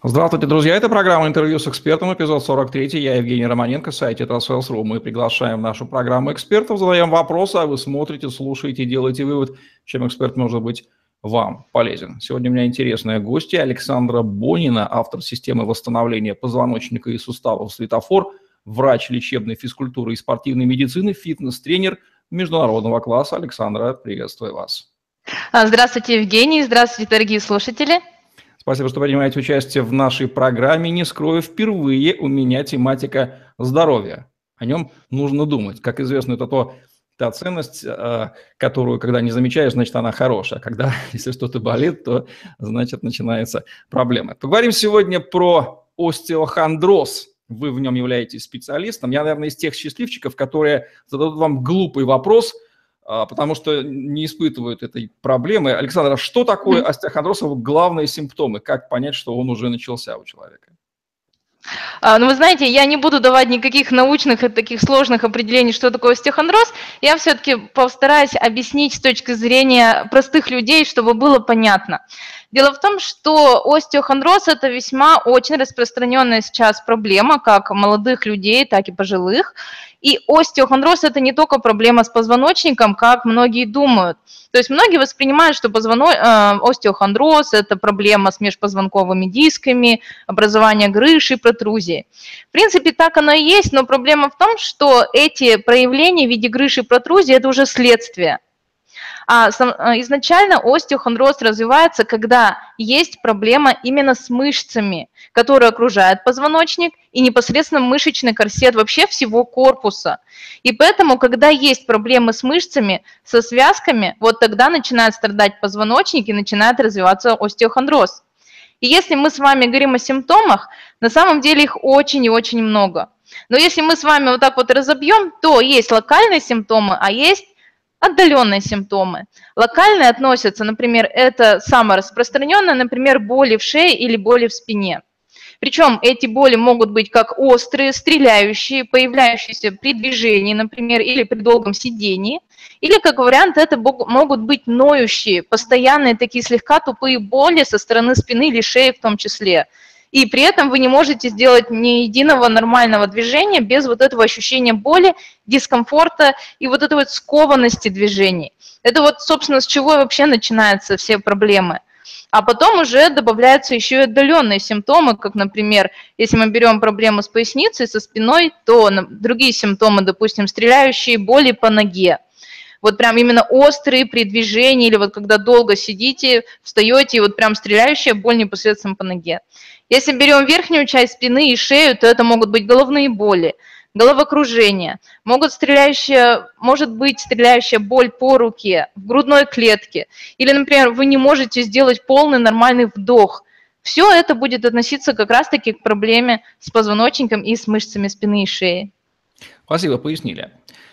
Здравствуйте, друзья. Это программа «Интервью с экспертом», эпизод 43. Я Евгений Романенко, сайте Trustwells.ru. Мы приглашаем в нашу программу экспертов, задаем вопросы, а вы смотрите, слушаете, делаете вывод, чем эксперт может быть вам полезен. Сегодня у меня интересная гостья Александра Бонина, автор системы восстановления позвоночника и суставов «Светофор», врач лечебной физкультуры и спортивной медицины, фитнес-тренер международного класса. Александра, приветствую вас. Здравствуйте, Евгений. Здравствуйте, дорогие слушатели. Спасибо, что принимаете участие в нашей программе. Не скрою, впервые у меня тематика здоровья. О нем нужно думать. Как известно, это то, та ценность, э, которую, когда не замечаешь, значит, она хорошая. Когда, если что-то болит, то, значит, начинается проблема. Поговорим сегодня про остеохондроз. Вы в нем являетесь специалистом. Я, наверное, из тех счастливчиков, которые зададут вам глупый вопрос – а, потому что не испытывают этой проблемы. Александр, а что такое остеохондроз? Главные симптомы, как понять, что он уже начался у человека? А, ну, вы знаете, я не буду давать никаких научных и таких сложных определений, что такое остеохондроз. Я все-таки постараюсь объяснить с точки зрения простых людей, чтобы было понятно. Дело в том, что остеохондроз – это весьма очень распространенная сейчас проблема, как молодых людей, так и пожилых. И остеохондроз – это не только проблема с позвоночником, как многие думают. То есть многие воспринимают, что позвоно... Э, остеохондроз – это проблема с межпозвонковыми дисками, образование грыжи, протрузии. В принципе, так оно и есть, но проблема в том, что эти проявления в виде грыжи и протрузии – это уже следствие – изначально остеохондроз развивается, когда есть проблема именно с мышцами, которые окружают позвоночник и непосредственно мышечный корсет вообще всего корпуса. И поэтому, когда есть проблемы с мышцами, со связками, вот тогда начинает страдать позвоночник и начинает развиваться остеохондроз. И если мы с вами говорим о симптомах, на самом деле их очень и очень много. Но если мы с вами вот так вот разобьем, то есть локальные симптомы, а есть отдаленные симптомы. Локальные относятся, например, это самое распространенное, например, боли в шее или боли в спине. Причем эти боли могут быть как острые, стреляющие, появляющиеся при движении, например, или при долгом сидении, или, как вариант, это могут быть ноющие, постоянные такие слегка тупые боли со стороны спины или шеи в том числе – и при этом вы не можете сделать ни единого нормального движения без вот этого ощущения боли, дискомфорта и вот этой вот скованности движений. Это вот, собственно, с чего вообще начинаются все проблемы. А потом уже добавляются еще и отдаленные симптомы, как, например, если мы берем проблему с поясницей, со спиной, то другие симптомы, допустим, стреляющие боли по ноге. Вот прям именно острые при движении или вот когда долго сидите, встаете, и вот прям стреляющая боль непосредственно по ноге. Если берем верхнюю часть спины и шею, то это могут быть головные боли, головокружение, могут стреляющая, может быть стреляющая боль по руке, в грудной клетке, или, например, вы не можете сделать полный нормальный вдох. Все это будет относиться как раз-таки к проблеме с позвоночником и с мышцами спины и шеи. Спасибо, пояснили.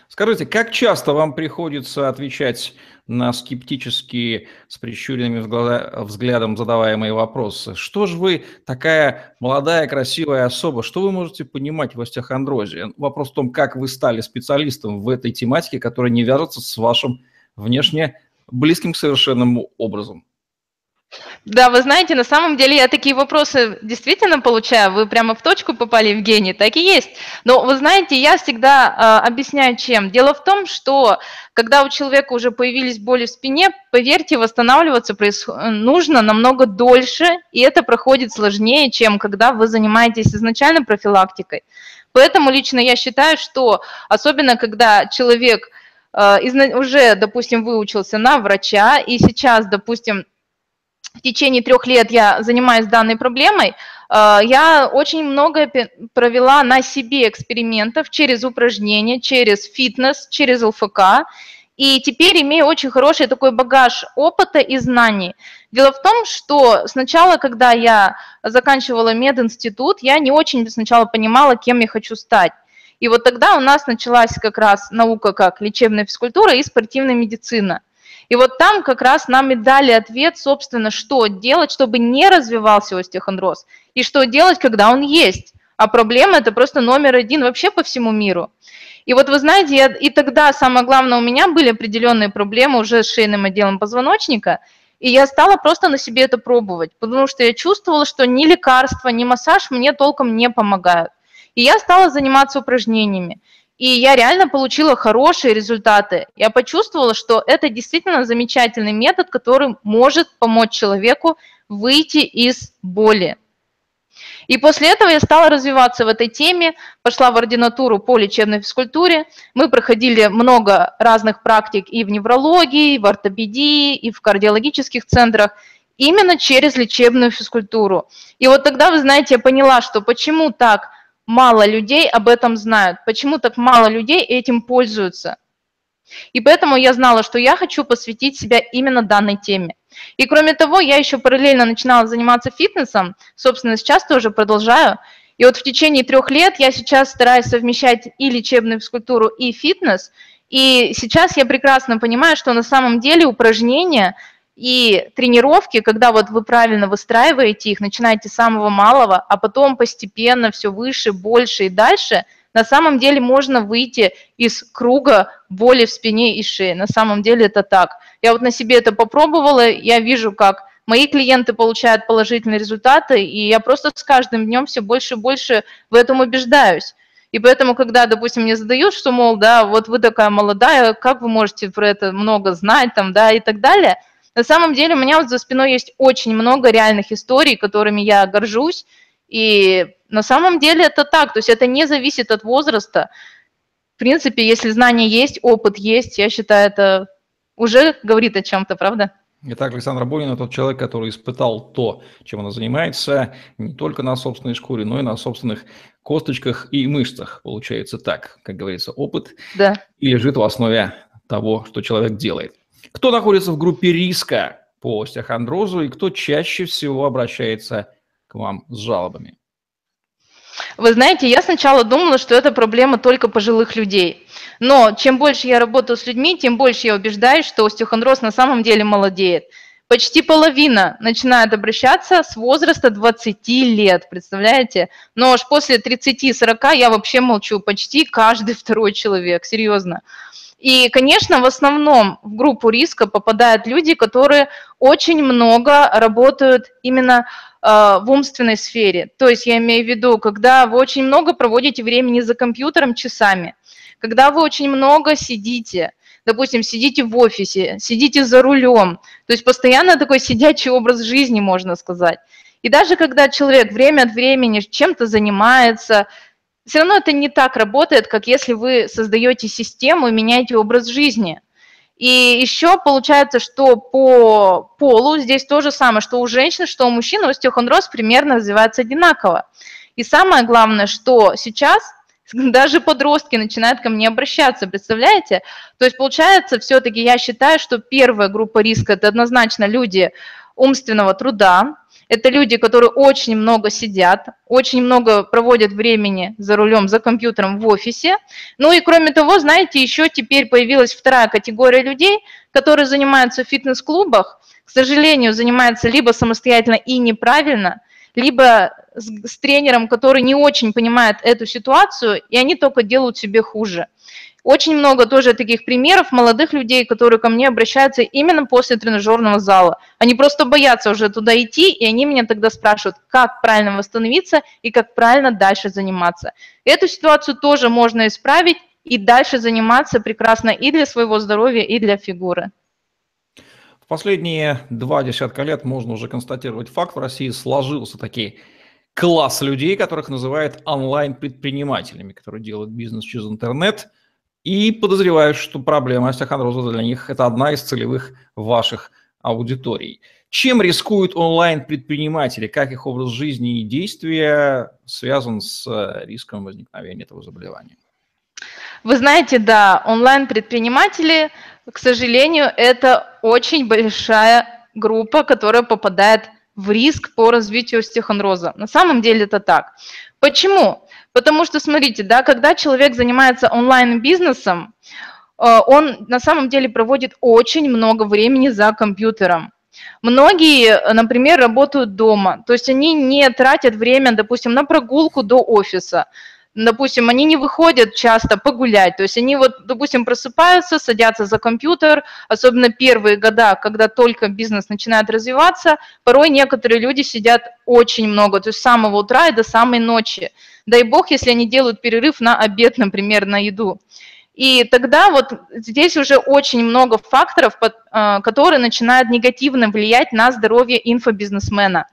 Скажите, как часто вам приходится отвечать на скептические, с прищуренными взглядом задаваемые вопросы. Что же вы такая молодая, красивая особа, что вы можете понимать в остеохондрозе? Вопрос в том, как вы стали специалистом в этой тематике, которая не вяжется с вашим внешне близким к совершенному образом. Да, вы знаете, на самом деле я такие вопросы действительно получаю. Вы прямо в точку попали, Евгений, так и есть. Но вы знаете, я всегда э, объясняю чем. Дело в том, что когда у человека уже появились боли в спине, поверьте, восстанавливаться нужно намного дольше, и это проходит сложнее, чем когда вы занимаетесь изначально профилактикой. Поэтому лично я считаю, что особенно когда человек э, уже, допустим, выучился на врача, и сейчас, допустим, в течение трех лет я занимаюсь данной проблемой, э, я очень много провела на себе экспериментов через упражнения, через фитнес, через ЛФК, и теперь имею очень хороший такой багаж опыта и знаний. Дело в том, что сначала, когда я заканчивала мединститут, я не очень сначала понимала, кем я хочу стать. И вот тогда у нас началась как раз наука как лечебная физкультура и спортивная медицина. И вот там как раз нам и дали ответ, собственно, что делать, чтобы не развивался остеохондроз, и что делать, когда он есть. А проблема это просто номер один вообще по всему миру. И вот вы знаете, я, и тогда самое главное, у меня были определенные проблемы уже с шейным отделом позвоночника, И я стала просто на себе это пробовать, потому что я чувствовала, что ни лекарства, ни массаж мне толком не помогают. И я стала заниматься упражнениями. И я реально получила хорошие результаты. Я почувствовала, что это действительно замечательный метод, который может помочь человеку выйти из боли. И после этого я стала развиваться в этой теме, пошла в ординатуру по лечебной физкультуре. Мы проходили много разных практик и в неврологии, и в ортопедии, и в кардиологических центрах, именно через лечебную физкультуру. И вот тогда, вы знаете, я поняла, что почему так мало людей об этом знают, почему так мало людей этим пользуются. И поэтому я знала, что я хочу посвятить себя именно данной теме. И кроме того, я еще параллельно начинала заниматься фитнесом, собственно, сейчас тоже продолжаю. И вот в течение трех лет я сейчас стараюсь совмещать и лечебную физкультуру, и фитнес. И сейчас я прекрасно понимаю, что на самом деле упражнения и тренировки, когда вот вы правильно выстраиваете их, начинаете с самого малого, а потом постепенно все выше, больше и дальше – на самом деле можно выйти из круга боли в спине и шее. На самом деле это так. Я вот на себе это попробовала, я вижу, как мои клиенты получают положительные результаты, и я просто с каждым днем все больше и больше в этом убеждаюсь. И поэтому, когда, допустим, мне задают, что, мол, да, вот вы такая молодая, как вы можете про это много знать, там, да, и так далее, на самом деле у меня вот за спиной есть очень много реальных историй, которыми я горжусь, и на самом деле это так, то есть это не зависит от возраста. В принципе, если знания есть, опыт есть, я считаю, это уже говорит о чем-то, правда? Итак, Александр Бонина тот человек, который испытал то, чем она занимается, не только на собственной шкуре, но и на собственных косточках и мышцах. Получается так, как говорится, опыт да. и лежит в основе того, что человек делает. Кто находится в группе риска по остеохондрозу и кто чаще всего обращается к вам с жалобами? Вы знаете, я сначала думала, что это проблема только пожилых людей. Но чем больше я работаю с людьми, тем больше я убеждаюсь, что остеохондроз на самом деле молодеет. Почти половина начинает обращаться с возраста 20 лет, представляете? Но аж после 30-40 я вообще молчу, почти каждый второй человек, серьезно. И, конечно, в основном в группу риска попадают люди, которые очень много работают именно э, в умственной сфере. То есть я имею в виду, когда вы очень много проводите времени за компьютером часами, когда вы очень много сидите, допустим, сидите в офисе, сидите за рулем, то есть постоянно такой сидячий образ жизни, можно сказать. И даже когда человек время от времени чем-то занимается, все равно это не так работает, как если вы создаете систему и меняете образ жизни. И еще получается, что по полу здесь то же самое, что у женщин, что у мужчин остеохондроз примерно развивается одинаково. И самое главное, что сейчас даже подростки начинают ко мне обращаться, представляете? То есть получается, все-таки я считаю, что первая группа риска – это однозначно люди умственного труда, это люди, которые очень много сидят, очень много проводят времени за рулем, за компьютером в офисе. Ну и кроме того, знаете, еще теперь появилась вторая категория людей, которые занимаются в фитнес-клубах, к сожалению, занимаются либо самостоятельно и неправильно, либо с, с тренером, который не очень понимает эту ситуацию, и они только делают себе хуже. Очень много тоже таких примеров молодых людей, которые ко мне обращаются именно после тренажерного зала. Они просто боятся уже туда идти, и они меня тогда спрашивают, как правильно восстановиться и как правильно дальше заниматься. Эту ситуацию тоже можно исправить и дальше заниматься прекрасно и для своего здоровья, и для фигуры. В последние два десятка лет можно уже констатировать факт, в России сложился такой класс людей, которых называют онлайн-предпринимателями, которые делают бизнес через интернет – и подозреваю, что проблема остеохондроза для них – это одна из целевых ваших аудиторий. Чем рискуют онлайн-предприниматели? Как их образ жизни и действия связан с э, риском возникновения этого заболевания? Вы знаете, да, онлайн-предприниматели, к сожалению, это очень большая группа, которая попадает в риск по развитию остеохондроза. На самом деле это так. Почему? Потому что, смотрите, да, когда человек занимается онлайн-бизнесом, э, он на самом деле проводит очень много времени за компьютером. Многие, например, работают дома, то есть они не тратят время, допустим, на прогулку до офиса, допустим, они не выходят часто погулять, то есть они вот, допустим, просыпаются, садятся за компьютер, особенно первые года, когда только бизнес начинает развиваться, порой некоторые люди сидят очень много, то есть с самого утра и до самой ночи. Дай бог, если они делают перерыв на обед, например, на еду. И тогда вот здесь уже очень много факторов, э, которые начинают негативно влиять на здоровье инфобизнесмена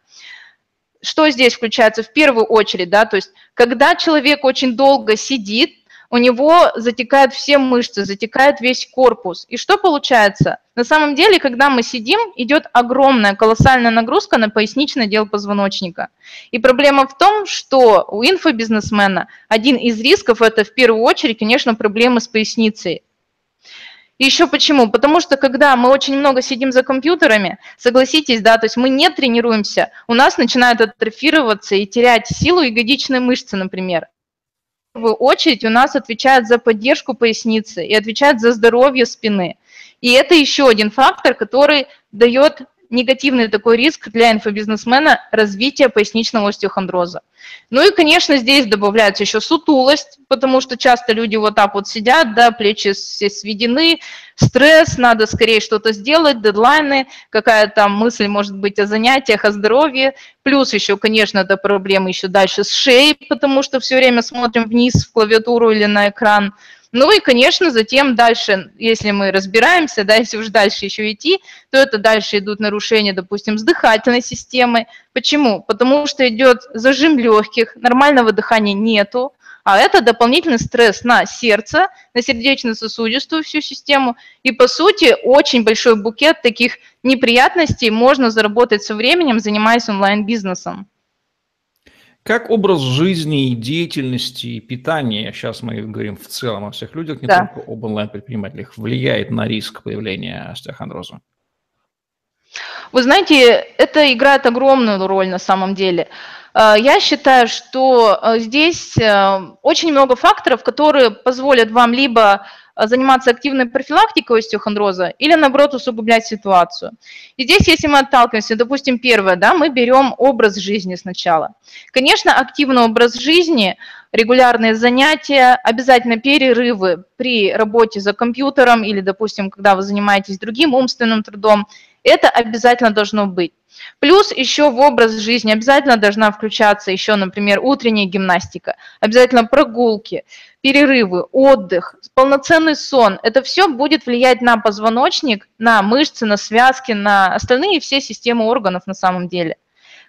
что здесь включается в первую очередь, да, то есть когда человек очень долго сидит, у него затекают все мышцы, затекает весь корпус. И что получается? На самом деле, когда мы сидим, идет огромная, колоссальная нагрузка на поясничный отдел позвоночника. И проблема в том, что у инфобизнесмена один из рисков – это в первую очередь, конечно, проблемы с поясницей. Еще почему? Потому что когда мы очень много сидим за компьютерами, согласитесь, да, то есть мы не тренируемся, у нас начинают атрофироваться и терять силу ягодичной мышцы, например. В первую очередь у нас отвечают за поддержку поясницы и отвечают за здоровье спины. И это еще один фактор, который дает негативный такой риск для инфобизнесмена развития поясничного остеохондроза. Ну и, конечно, здесь добавляется еще сутулость, потому что часто люди вот так вот сидят, да, плечи все сведены, стресс, надо скорее что-то сделать, дедлайны, какая там мысль может быть о занятиях, о здоровье. Плюс еще, конечно, это проблемы еще дальше с шеей, потому что все время смотрим вниз в клавиатуру или на экран. Ну и, конечно, затем дальше, если мы разбираемся, да, если уж дальше еще идти, то это дальше идут нарушения, допустим, с дыхательной системой. Почему? Потому что идет зажим легких, нормального дыхания нету, а это дополнительный стресс на сердце, на сердечно-сосудистую всю систему. И, по сути, очень большой букет таких неприятностей можно заработать со временем, занимаясь онлайн-бизнесом. Как образ жизни и деятельности и питания, сейчас мы говорим в целом о всех людях, не да. только об онлайн-предпринимателях, влияет на риск появления остеохондроза? Вы знаете, это играет огромную роль на самом деле. Э, я считаю, что э, здесь э, очень много факторов, которые позволят вам либо заниматься активной профилактикой остеохондроза или, наоборот, усугублять ситуацию. И здесь, если мы отталкиваемся, допустим, первое, да, мы берем образ жизни сначала. Конечно, активный образ жизни, регулярные занятия, обязательно перерывы при работе за компьютером или, допустим, когда вы занимаетесь другим умственным трудом, это обязательно должно быть. Плюс еще в образ жизни обязательно должна включаться еще, например, утренняя гимнастика, обязательно прогулки, перерывы, отдых, полноценный сон. Это все будет влиять на позвоночник, на мышцы, на связки, на остальные все системы органов на самом деле.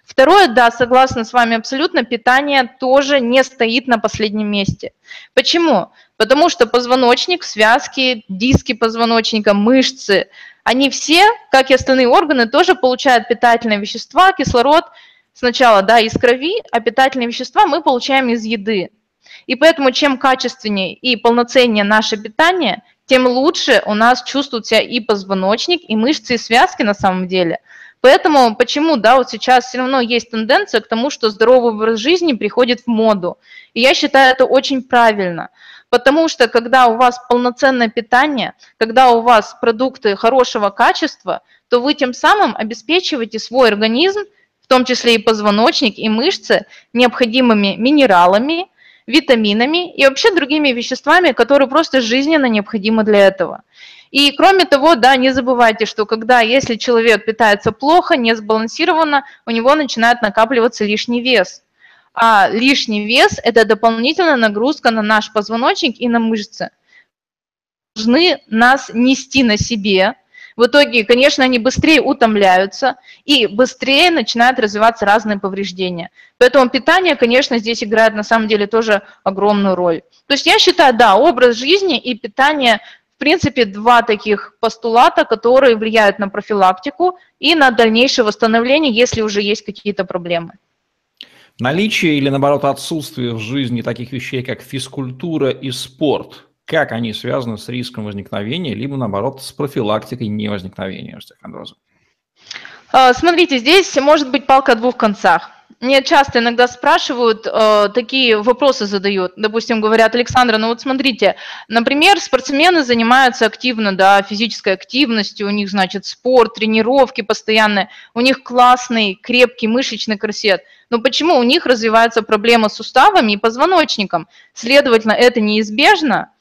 Второе, да, согласна с вами абсолютно, питание тоже не стоит на последнем месте. Почему? Потому что позвоночник, связки, диски позвоночника, мышцы, они все, как и остальные органы, тоже получают питательные вещества, кислород сначала да, из крови, а питательные вещества мы получаем из еды. И поэтому чем качественнее и полноценнее наше питание, тем лучше у нас чувствует себя и позвоночник, и мышцы, и связки на самом деле. Поэтому почему, да, вот сейчас все равно есть тенденция к тому, что здоровый образ жизни приходит в моду. И я считаю это очень правильно. Потому что когда у вас полноценное питание, когда у вас продукты хорошего качества, то вы тем самым обеспечиваете свой организм, в том числе и позвоночник, и мышцы, необходимыми минералами, витаминами и вообще другими веществами, которые просто жизненно необходимы для этого. И кроме того, да, не забывайте, что когда, если человек питается плохо, не сбалансированно, у него начинает накапливаться лишний вес – а лишний вес – это дополнительная нагрузка на наш позвоночник и на мышцы. Должны нас нести на себе. В итоге, конечно, они быстрее утомляются и быстрее начинают развиваться разные повреждения. Поэтому питание, конечно, здесь играет на самом деле тоже огромную роль. То есть я считаю, да, образ жизни и питание в принципе, два таких постулата, которые влияют на профилактику и на дальнейшее восстановление, если уже есть какие-то проблемы. Наличие или, наоборот, отсутствие в жизни таких вещей, как физкультура и спорт, как они связаны с риском возникновения, либо, наоборот, с профилактикой невозникновения остеохондроза? А, смотрите, здесь может быть палка о двух концах. Мне часто иногда спрашивают, э, такие вопросы задают. Допустим, говорят, Александра, ну вот смотрите, например, спортсмены занимаются активно, да, физической активностью, у них, значит, спорт, тренировки постоянные, у них классный, крепкий мышечный корсет. Но почему у них развивается проблема с суставами и позвоночником? Следовательно, это неизбежно.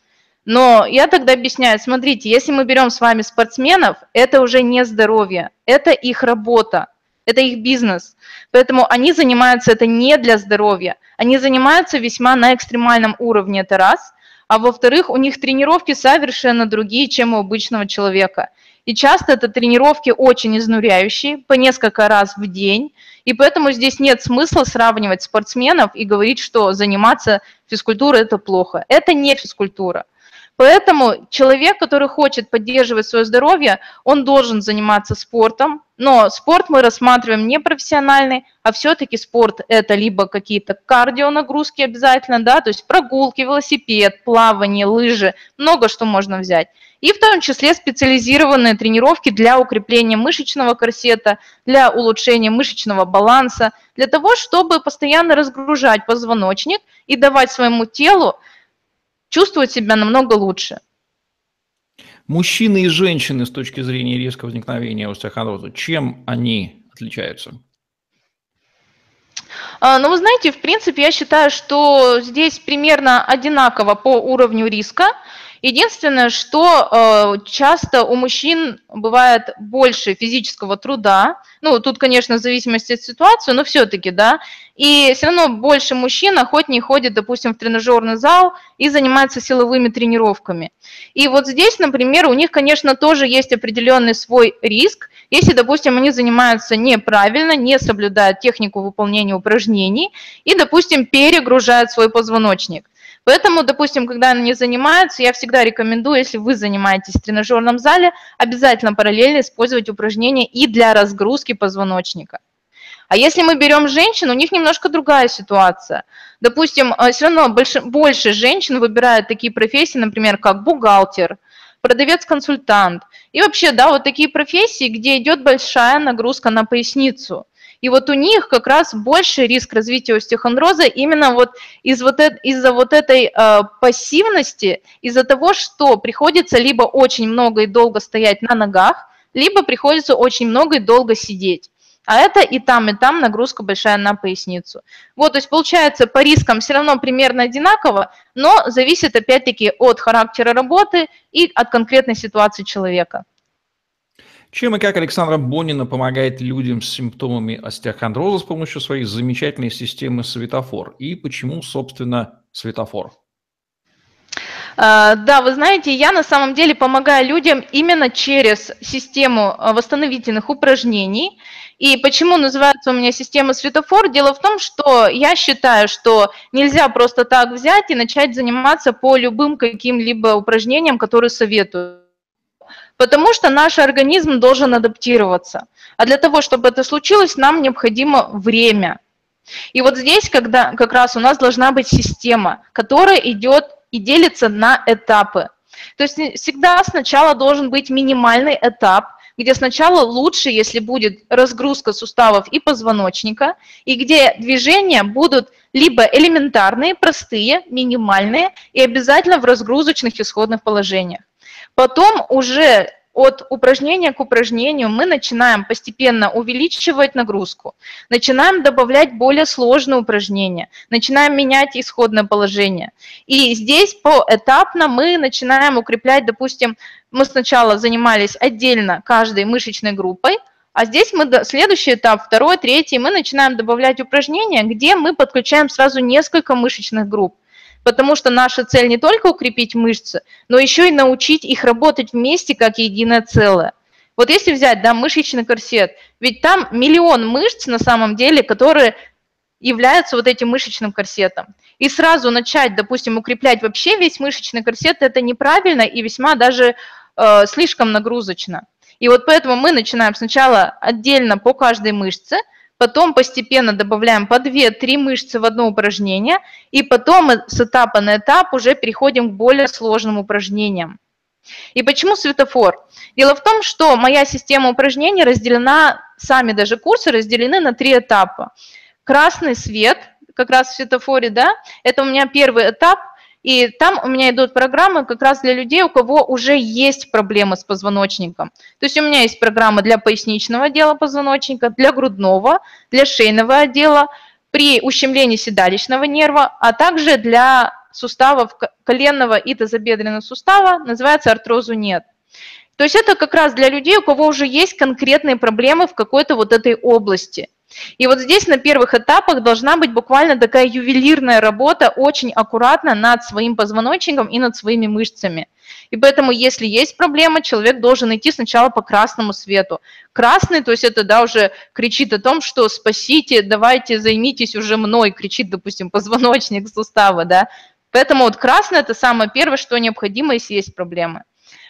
Но я тогда объясняю, смотрите, если мы берем с вами спортсменов, это уже не здоровье, это их работа это их бизнес. Поэтому они занимаются это не для здоровья, они занимаются весьма на экстремальном уровне, это раз. А во-вторых, у них тренировки совершенно другие, чем у обычного человека. И часто это тренировки очень изнуряющие, по несколько раз в день. И поэтому здесь нет смысла сравнивать спортсменов и говорить, что заниматься физкультурой – это плохо. Это не физкультура. Поэтому человек, который хочет поддерживать свое здоровье, он должен заниматься спортом, но спорт мы рассматриваем не профессиональный, а все-таки спорт это либо какие-то кардионагрузки обязательно, да, то есть прогулки, велосипед, плавание, лыжи, много что можно взять. И в том числе специализированные тренировки для укрепления мышечного корсета, для улучшения мышечного баланса, для того, чтобы постоянно разгружать позвоночник и давать своему телу чувствовать себя намного лучше. Мужчины и женщины с точки зрения риска возникновения остеохондроза, чем они отличаются? А, ну, вы знаете, в принципе, я считаю, что здесь примерно одинаково по уровню риска. Единственное, что э, часто у мужчин бывает больше физического труда, ну, тут, конечно, в зависимости от ситуации, но все-таки, да, и все равно больше мужчин охотнее ходит, допустим, в тренажерный зал и занимается силовыми тренировками. И вот здесь, например, у них, конечно, тоже есть определенный свой риск, если, допустим, они занимаются неправильно, не соблюдают технику выполнения упражнений и, допустим, перегружают свой позвоночник. Поэтому, допустим, когда они занимаются, я всегда рекомендую, если вы занимаетесь в тренажерном зале, обязательно параллельно использовать упражнения и для разгрузки позвоночника. А если мы берем женщин, у них немножко другая ситуация. Допустим, э, все равно больше, больше женщин выбирают такие профессии, например, как бухгалтер, продавец-консультант. И вообще, да, вот такие профессии, где идет большая нагрузка на поясницу. И вот у них как раз больше риск развития остеохондроза именно вот из вот это, из-за вот этой э, пассивности, из-за того, что приходится либо очень много и долго стоять на ногах, либо приходится очень много и долго сидеть. А это и там, и там нагрузка большая на поясницу. Вот, то есть получается по рискам все равно примерно одинаково, но зависит опять-таки от характера работы и от конкретной ситуации человека. Чем и как Александра Бонина помогает людям с симптомами остеохондроза с помощью своей замечательной системы светофор? И почему, собственно, светофор? А, да, вы знаете, я на самом деле помогаю людям именно через систему а, восстановительных упражнений. И почему называется у меня система светофор? Дело в том, что я считаю, что нельзя просто так взять и начать заниматься по любым каким-либо упражнениям, которые советую. Потому что наш организм должен адаптироваться. А для того, чтобы это случилось, нам необходимо время. И вот здесь когда, как раз у нас должна быть система, которая идет и делится на этапы. То есть всегда сначала должен быть минимальный этап, где сначала лучше, если будет разгрузка суставов и позвоночника, и где движения будут либо элементарные, простые, минимальные, и обязательно в разгрузочных исходных положениях. Потом уже от упражнения к упражнению мы начинаем постепенно увеличивать нагрузку, начинаем добавлять более сложные упражнения, начинаем менять исходное положение. И здесь поэтапно мы начинаем укреплять, допустим, мы сначала занимались отдельно каждой мышечной группой, а здесь мы следующий этап, второй, третий, мы начинаем добавлять упражнения, где мы подключаем сразу несколько мышечных групп потому что наша цель не только укрепить мышцы, но еще и научить их работать вместе как единое целое. Вот если взять да, мышечный корсет, ведь там миллион мышц на самом деле, которые являются вот этим мышечным корсетом. И сразу начать, допустим, укреплять вообще весь мышечный корсет, это неправильно и весьма даже э, слишком нагрузочно. И вот поэтому мы начинаем сначала отдельно по каждой мышце – потом постепенно добавляем по 2-3 мышцы в одно упражнение, и потом с этапа на этап уже переходим к более сложным упражнениям. И почему светофор? Дело в том, что моя система упражнений разделена, сами даже курсы разделены на три этапа. красный свет, как раз в светофоре, да, это у меня первый этап, и там у меня идут программы как раз для людей, у кого уже есть проблемы с позвоночником. То есть у меня есть программа для поясничного отдела позвоночника, для грудного, для шейного отдела, при ущемлении седалищного нерва, а также для суставов коленного и тазобедренного сустава, называется артрозу нет. То есть это как раз для людей, у кого уже есть конкретные проблемы в какой-то вот этой области. И вот здесь на первых этапах должна быть буквально такая ювелирная работа, очень аккуратно над своим позвоночником и над своими мышцами. И поэтому, если есть проблема, человек должен идти сначала по красному свету. Красный, то есть это да, уже кричит о том, что спасите, давайте займитесь уже мной, кричит, допустим, позвоночник сустава, да. Поэтому вот красный – это самое первое, что необходимо, если есть проблемы.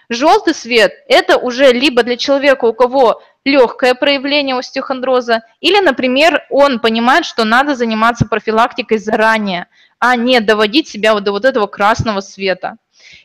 Желтый свет – это уже либо для человека, у кого легкое проявление остеохондроза, или, например, он понимает, что надо заниматься профилактикой заранее, а не доводить себя вот до вот этого красного света.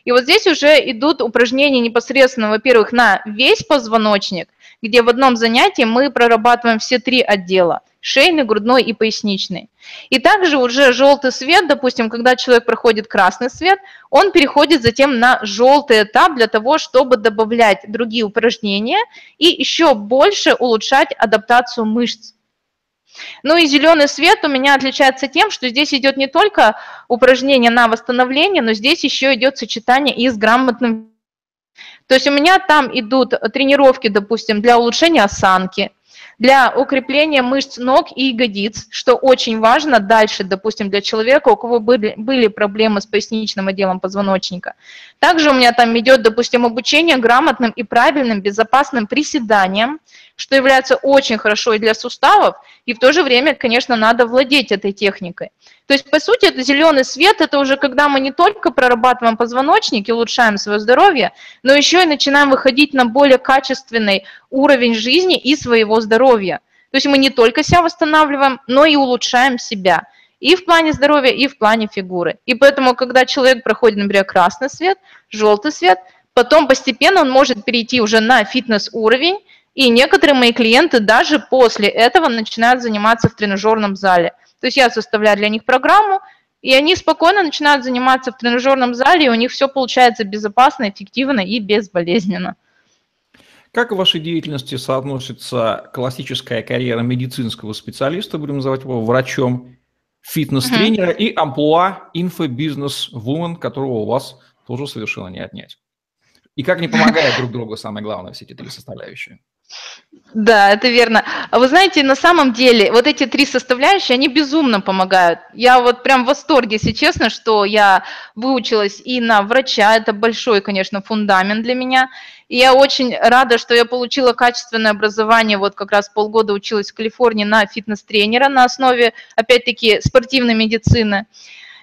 И вот здесь уже идут упражнения непосредственно, во-первых, на весь позвоночник, где в одном занятии мы прорабатываем все три отдела – шейный, грудной и поясничный. И также уже желтый свет, допустим, когда человек проходит красный свет, он переходит затем на желтый этап для того, чтобы добавлять другие упражнения и еще больше улучшать адаптацию мышц. Ну и зеленый свет у меня отличается тем, что здесь идет не только упражнение на восстановление, но здесь еще идет сочетание и с грамотным. То есть у меня там идут тренировки, допустим, для улучшения осанки, для укрепления мышц ног и ягодиц, что очень важно дальше, допустим, для человека, у кого были, были проблемы с поясничным отделом позвоночника. Также у меня там идет, допустим, обучение грамотным и правильным безопасным приседаниям, что является очень хорошо и для суставов, и в то же время, конечно, надо владеть этой техникой. То есть, по сути, это зеленый свет, это уже когда мы не только прорабатываем позвоночник и улучшаем свое здоровье, но еще и начинаем выходить на более качественный уровень жизни и своего здоровья. То есть мы не только себя восстанавливаем, но и улучшаем себя и в плане здоровья, и в плане фигуры. И поэтому, когда человек проходит, например, красный свет, желтый свет, потом постепенно он может перейти уже на фитнес-уровень, и некоторые мои клиенты даже после этого начинают заниматься в тренажерном зале. То есть я составляю для них программу, и они спокойно начинают заниматься в тренажерном зале, и у них все получается безопасно, эффективно и безболезненно. Как в вашей деятельности соотносится классическая карьера медицинского специалиста, будем называть его врачом, фитнес-тренера uh-huh. и амплуа инфобизнес-вумен, которого у вас тоже совершенно не отнять? И как не помогают друг другу, самое главное, все эти три составляющие? Да, это верно. А вы знаете, на самом деле вот эти три составляющие, они безумно помогают. Я вот прям в восторге, если честно, что я выучилась и на врача, это большой, конечно, фундамент для меня. И я очень рада, что я получила качественное образование, вот как раз полгода училась в Калифорнии на фитнес-тренера на основе, опять-таки, спортивной медицины.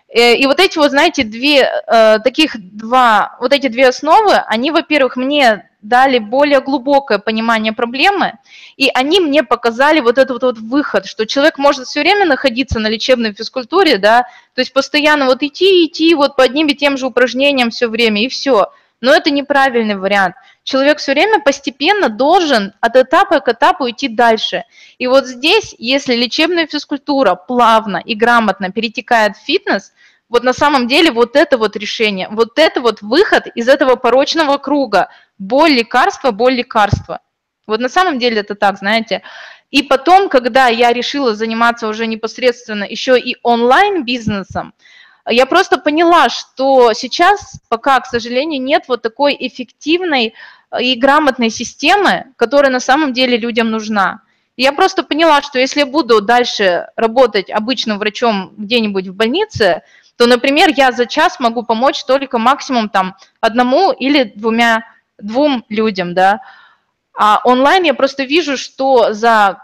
Э, и вот эти вот, знаете, две, э, таких два, вот эти две основы, они, во-первых, мне дали более глубокое понимание проблемы, и они мне показали вот этот вот выход, что человек может все время находиться на лечебной физкультуре, да, то есть постоянно вот идти, идти вот по одним и тем же упражнениям все время, и все. Но это неправильный вариант. Человек все время постепенно должен от этапа к этапу идти дальше. И вот здесь, если лечебная физкультура плавно и грамотно перетекает в фитнес, вот на самом деле вот это вот решение, вот это вот выход из этого порочного круга, боль, лекарство, боль, лекарство. Вот на самом деле это так, знаете. И потом, когда я решила заниматься уже непосредственно еще и онлайн-бизнесом, я просто поняла, что сейчас пока, к сожалению, нет вот такой эффективной и грамотной системы, которая на самом деле людям нужна. Я просто поняла, что если я буду дальше работать обычным врачом где-нибудь в больнице, то, например, я за час могу помочь только максимум там одному или двумя двум людям, да. А онлайн я просто вижу, что за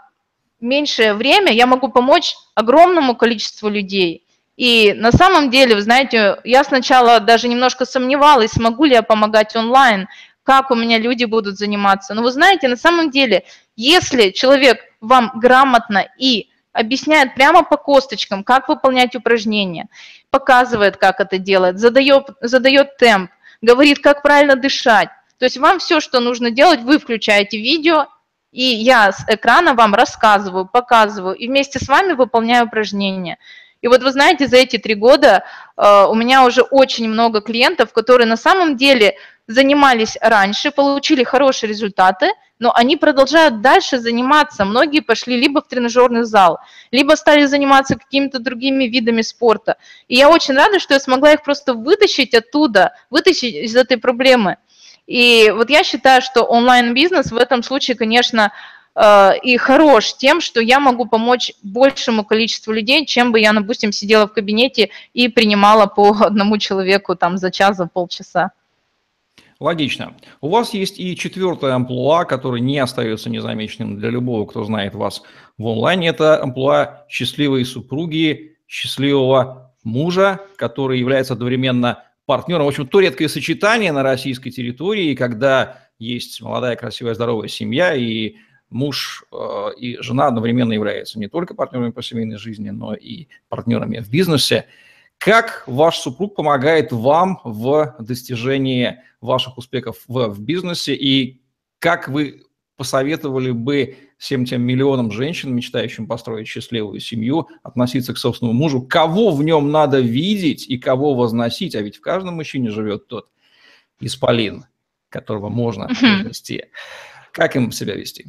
меньшее время я могу помочь огромному количеству людей. И на самом деле, вы знаете, я сначала даже немножко сомневалась, смогу ли я помогать онлайн, как у меня люди будут заниматься. Но вы знаете, на самом деле, если человек вам грамотно и объясняет прямо по косточкам, как выполнять упражнения, показывает, как это делать, задает, задает темп, говорит, как правильно дышать, то есть вам все, что нужно делать, вы включаете видео, И я с экрана вам рассказываю, показываю, и вместе с вами выполняю упражнения. И вот вы знаете, за эти три года э, у меня уже очень много клиентов, которые на самом деле занимались раньше, получили хорошие результаты, но они продолжают дальше заниматься. Многие пошли либо в тренажерный зал, либо стали заниматься какими-то другими видами спорта. И я очень рада, что я смогла их просто вытащить оттуда, вытащить из этой проблемы. И вот я считаю, что онлайн-бизнес в этом случае, конечно, э, и хорош тем, что я могу помочь большему количеству людей, чем бы я, допустим, сидела в кабинете и принимала по одному человеку там за час, за полчаса. Логично. У вас есть и четвертая амплуа, который не остается незамеченным для любого, кто знает вас в онлайне. Это амплуа счастливой супруги, счастливого мужа, который является одновременно партнером. В общем, то редкое сочетание на российской территории, когда есть молодая, красивая, здоровая семья, и муж э, и жена одновременно являются не только партнерами по семейной жизни, но и партнерами в бизнесе. Как ваш супруг помогает вам в достижении ваших успехов в, в бизнесе и как вы посоветовали бы всем тем миллионам женщин, мечтающим построить счастливую семью, относиться к собственному мужу, кого в нем надо видеть и кого возносить, а ведь в каждом мужчине живет тот исполин, которого можно вознести. Как им себя вести?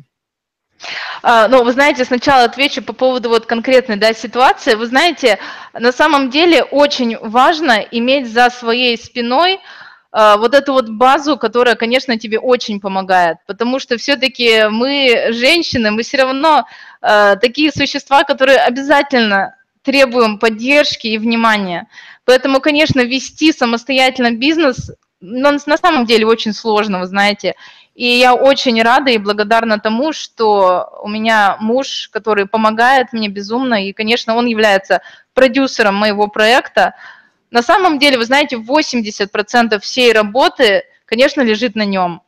А, ну, вы знаете, сначала отвечу по поводу вот конкретной да, ситуации. Вы знаете, на самом деле очень важно иметь за своей спиной а, вот эту вот базу, которая, конечно, тебе очень помогает, потому что все-таки мы, женщины, мы все равно э, такие существа, которые обязательно требуем поддержки и внимания. Поэтому, конечно, вести самостоятельно бизнес но на самом деле очень сложно, вы знаете. И я очень рада и благодарна тому, что у меня муж, который помогает мне безумно, и, конечно, он является продюсером моего проекта. На самом деле, вы знаете, 80% всей работы, конечно, лежит на нем.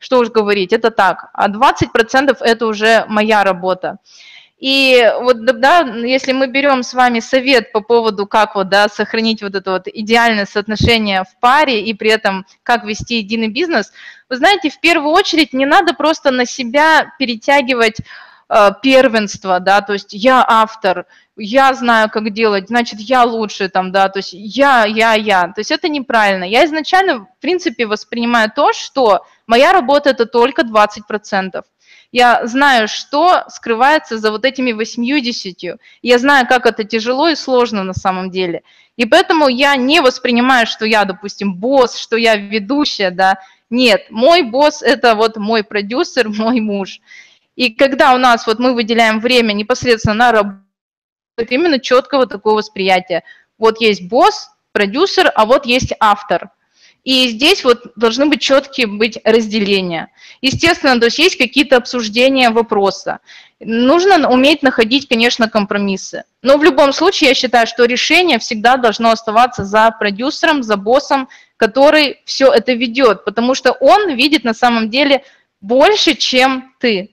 Что уж говорить, это так. А 20% это уже моя работа. И вот, да, если мы берем с вами совет по поводу, как вот, да, сохранить вот это вот идеальное соотношение в паре и при этом как вести единый бизнес, вы знаете, в первую очередь не надо просто на себя перетягивать э, первенство, да, то есть я автор, я знаю, как делать, значит, я лучше там, да, то есть я, я, я. То есть это неправильно. Я изначально, в принципе, воспринимаю то, что моя работа – это только 20% я знаю, что скрывается за вот этими 80. Я знаю, как это тяжело и сложно на самом деле. И поэтому я не воспринимаю, что я, допустим, босс, что я ведущая, да. Нет, мой босс – это вот мой продюсер, мой муж. И когда у нас, вот мы выделяем время непосредственно на работу, именно четкого такого восприятия. Вот есть босс, продюсер, а вот есть автор – и здесь вот должны быть четкие быть разделения. Естественно, то есть есть какие-то обсуждения вопроса. Нужно уметь находить, конечно, компромиссы. Но в любом случае я считаю, что решение всегда должно оставаться за продюсером, за боссом, который все это ведет, потому что он видит на самом деле больше, чем ты.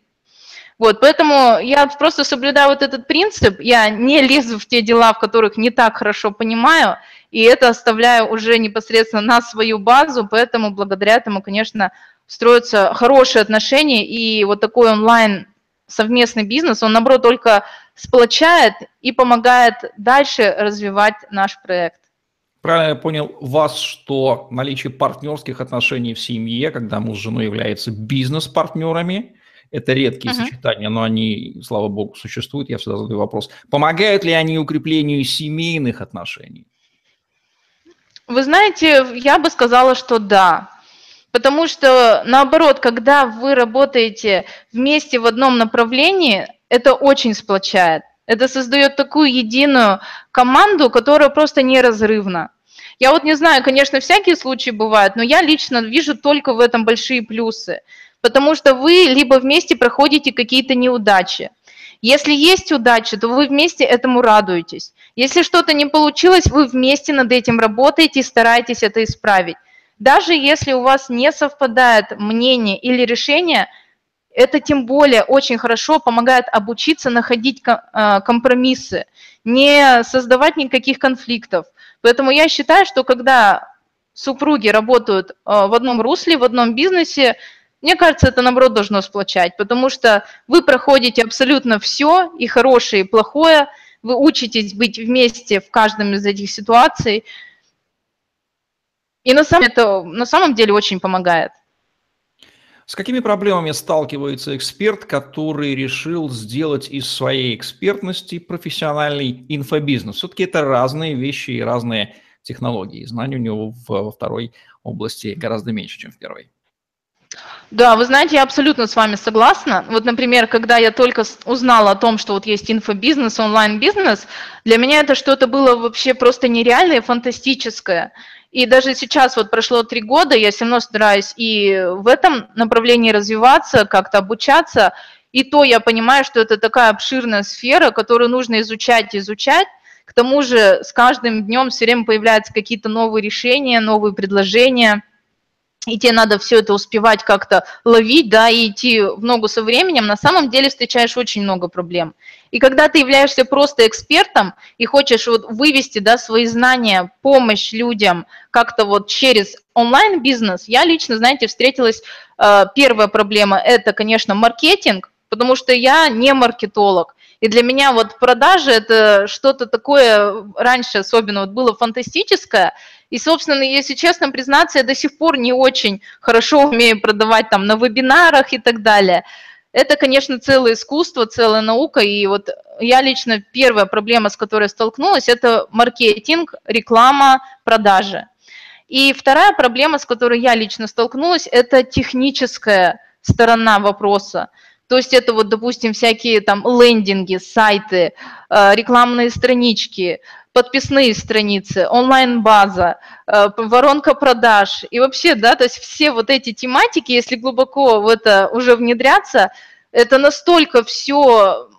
Вот, поэтому я просто соблюдаю вот этот принцип, я не лезу в те дела, в которых не так хорошо понимаю, и это оставляю уже непосредственно на свою базу, поэтому благодаря этому, конечно, строятся хорошие отношения, и вот такой онлайн совместный бизнес, он, наоборот, только сплочает и помогает дальше развивать наш проект. Правильно я понял вас, что наличие партнерских отношений в семье, когда муж с женой являются бизнес-партнерами, это редкие uh-huh. сочетания, но они, слава богу, существуют. Я всегда задаю вопрос. Помогают ли они укреплению семейных отношений? Вы знаете, я бы сказала, что да. Потому что, наоборот, когда вы работаете вместе в одном направлении, это очень сплочает. Это создает такую единую команду, которая просто неразрывна. Я вот не знаю, конечно, всякие случаи бывают, но я лично вижу только в этом большие плюсы. Потому что вы либо вместе проходите какие-то неудачи, если есть удача, то вы вместе этому радуетесь. Если что-то не получилось, вы вместе над этим работаете и стараетесь это исправить. Даже если у вас не совпадает мнение или решение, это тем более очень хорошо помогает обучиться находить э, компромиссы, не создавать никаких конфликтов. Поэтому я считаю, что когда супруги работают э, в одном русле, в одном бизнесе, Мне кажется, это наоборот должно сплочать, потому что вы проходите абсолютно все, и хорошее, и плохое, вы учитесь быть вместе в каждом из этих ситуаций, и на самом, это на самом деле очень помогает. С какими проблемами сталкивается эксперт, который решил сделать из своей экспертности профессиональный инфобизнес? Все-таки это разные вещи и разные технологии. Знаний у него во второй области гораздо меньше, чем в первой. Да, вы знаете, я абсолютно с вами согласна. Вот, например, когда я только узнала о том, что вот есть инфобизнес, онлайн-бизнес, для меня это что-то было вообще просто нереальное, фантастическое. И даже сейчас, вот прошло три года, я все равно стараюсь и в этом направлении развиваться, как-то обучаться. И то я понимаю, что это такая обширная сфера, которую нужно изучать, изучать. К тому же с каждым днем все время появляются какие-то новые решения, новые предложения – и тебе надо все это успевать как-то ловить, да, и идти в ногу со временем, на самом деле встречаешь очень много проблем. И когда ты являешься просто экспертом и хочешь вот вывести, да, свои знания, помощь людям как-то вот через онлайн-бизнес, я лично, знаете, встретилась, э, первая проблема – это, конечно, маркетинг, потому что я не маркетолог. И для меня вот продажи – это что-то такое раньше особенно вот было фантастическое – и, собственно, если честно признаться, я до сих пор не очень хорошо умею продавать там на вебинарах и так далее. Это, конечно, целое искусство, целая наука. И вот я лично первая проблема, с которой столкнулась, это маркетинг, реклама, продажи. И вторая проблема, с которой я лично столкнулась, это техническая сторона вопроса. То есть это вот, допустим, всякие там лендинги, сайты, э, рекламные странички, подписные страницы, онлайн-база, э, воронка продаж и вообще, да, то есть все вот эти тематики, если глубоко в это уже внедряться, это настолько все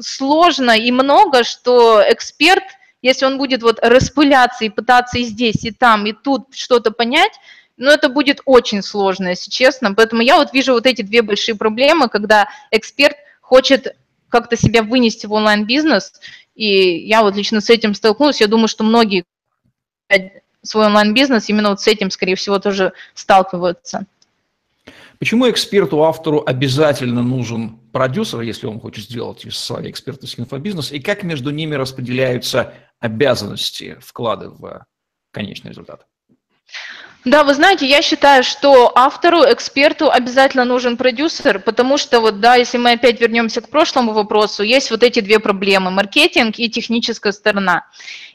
сложно и много, что эксперт, если он будет вот распыляться и пытаться и здесь, и там, и тут что-то понять, ну, это будет очень сложно, если честно. Поэтому я вот вижу вот эти две большие проблемы, когда эксперт хочет как-то себя вынести в онлайн-бизнес, и я вот лично с этим столкнулась. Я думаю, что многие свой онлайн-бизнес именно вот с этим, скорее всего, тоже сталкиваются. Почему эксперту, автору обязательно нужен продюсер, если он хочет сделать из своей экспертности инфобизнес, и как между ними распределяются обязанности вклады в конечный результат? Да, вы знаете, я считаю, что автору, эксперту обязательно нужен продюсер, потому что вот, да, если мы опять вернемся к прошлому вопросу, есть вот эти две проблемы, маркетинг и техническая сторона.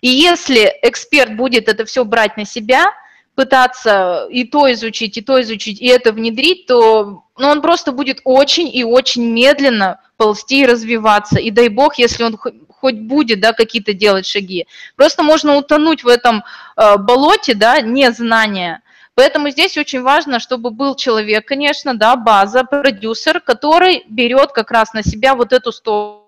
И если эксперт будет это все брать на себя, пытаться и то изучить, и то изучить, и это внедрить, то ну, он просто будет очень и очень медленно ползти и развиваться. И дай бог, если он хоть будет, да, какие-то делать шаги. Просто можно утонуть в этом э, болоте, да, незнания. Поэтому здесь очень важно, чтобы был человек, конечно, да, база, продюсер, который берет как раз на себя вот эту сторону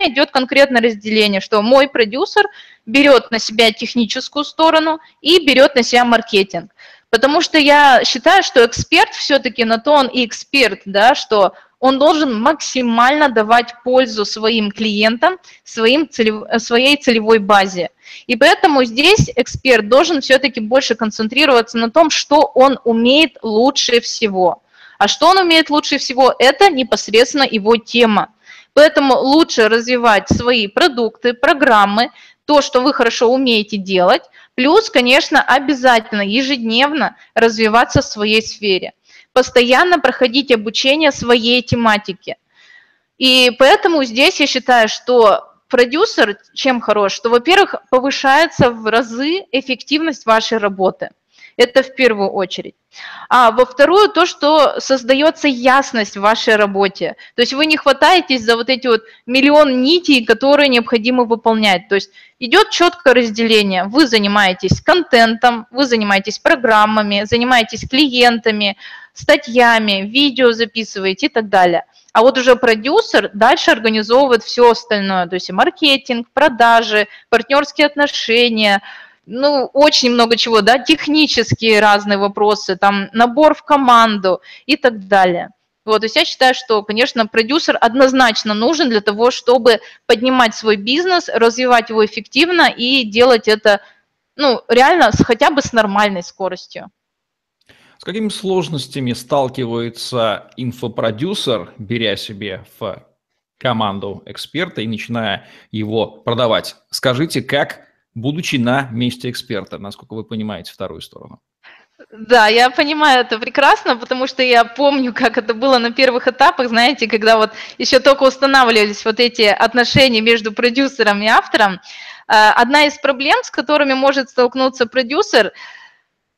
идет конкретное разделение, что мой продюсер берет на себя техническую сторону и берет на себя маркетинг. Потому что я считаю, что эксперт все-таки на то он и эксперт, да, что он должен максимально давать пользу своим клиентам, своим целев, своей целевой базе. И поэтому здесь эксперт должен все-таки больше концентрироваться на том, что он умеет лучше всего. А что он умеет лучше всего, это непосредственно его тема. Поэтому лучше развивать свои продукты, программы, то, что вы хорошо умеете делать, плюс, конечно, обязательно ежедневно развиваться в своей сфере постоянно проходить обучение своей тематике. И поэтому здесь я считаю, что продюсер чем хорош, что, во-первых, повышается в разы эффективность вашей работы. Это в первую очередь. А во вторую то, что создается ясность в вашей работе. То есть вы не хватаетесь за вот эти вот миллион нитей, которые необходимо выполнять. То есть идет четкое разделение. Вы занимаетесь контентом, вы занимаетесь программами, занимаетесь клиентами, статьями, видео записываете и так далее. А вот уже продюсер дальше организовывает все остальное, то есть и маркетинг, продажи, партнерские отношения, ну, очень много чего, да, технические разные вопросы, там, набор в команду и так далее. Вот, то есть я считаю, что, конечно, продюсер однозначно нужен для того, чтобы поднимать свой бизнес, развивать его эффективно и делать это, ну, реально с, хотя бы с нормальной скоростью. Какими сложностями сталкивается инфопродюсер, беря себе в команду эксперта и начиная его продавать? Скажите, как, будучи на месте эксперта, насколько вы понимаете вторую сторону? Да, я понимаю это прекрасно, потому что я помню, как это было на первых этапах, знаете, когда вот еще только устанавливались вот эти отношения между продюсером и автором. Э, одна из проблем, с которыми может столкнуться продюсер,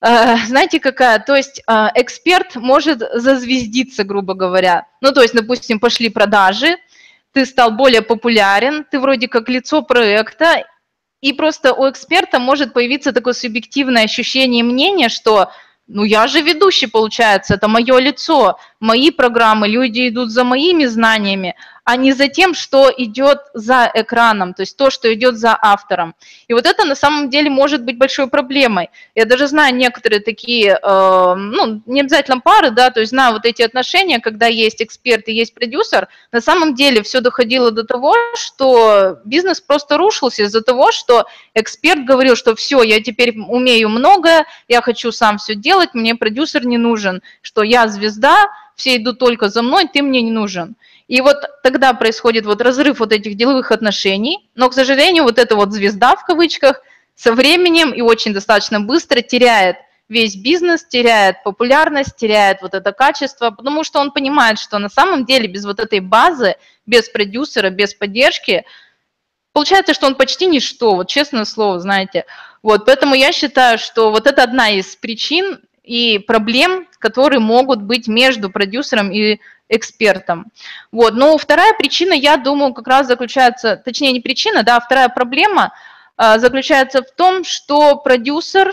знаете, какая? То есть э, эксперт может зазвездиться, грубо говоря. Ну, то есть, допустим, пошли продажи, ты стал более популярен, ты вроде как лицо проекта, и просто у эксперта может появиться такое субъективное ощущение мнения, что ну я же ведущий, получается, это мое лицо, мои программы, люди идут за моими знаниями, а не за тем, что идет за экраном, то есть то, что идет за автором. И вот это на самом деле может быть большой проблемой. Я даже знаю некоторые такие, э, ну, не обязательно пары, да, то есть знаю вот эти отношения, когда есть эксперт и есть продюсер, на самом деле все доходило до того, что бизнес просто рушился из-за того, что эксперт говорил, что все, я теперь умею многое, я хочу сам все делать, мне продюсер не нужен, что я звезда, все идут только за мной, ты мне не нужен. И вот тогда происходит вот разрыв вот этих деловых отношений, но, к сожалению, вот эта вот звезда в кавычках со временем и очень достаточно быстро теряет весь бизнес, теряет популярность, теряет вот это качество, потому что он понимает, что на самом деле без вот этой базы, без продюсера, без поддержки, получается, что он почти ничто, вот честное слово, знаете. Вот, поэтому я считаю, что вот это одна из причин и проблем, которые могут быть между продюсером и экспертом. Вот. Но вторая причина, я думаю, как раз заключается, точнее не причина, да, а вторая проблема э, заключается в том, что продюсер,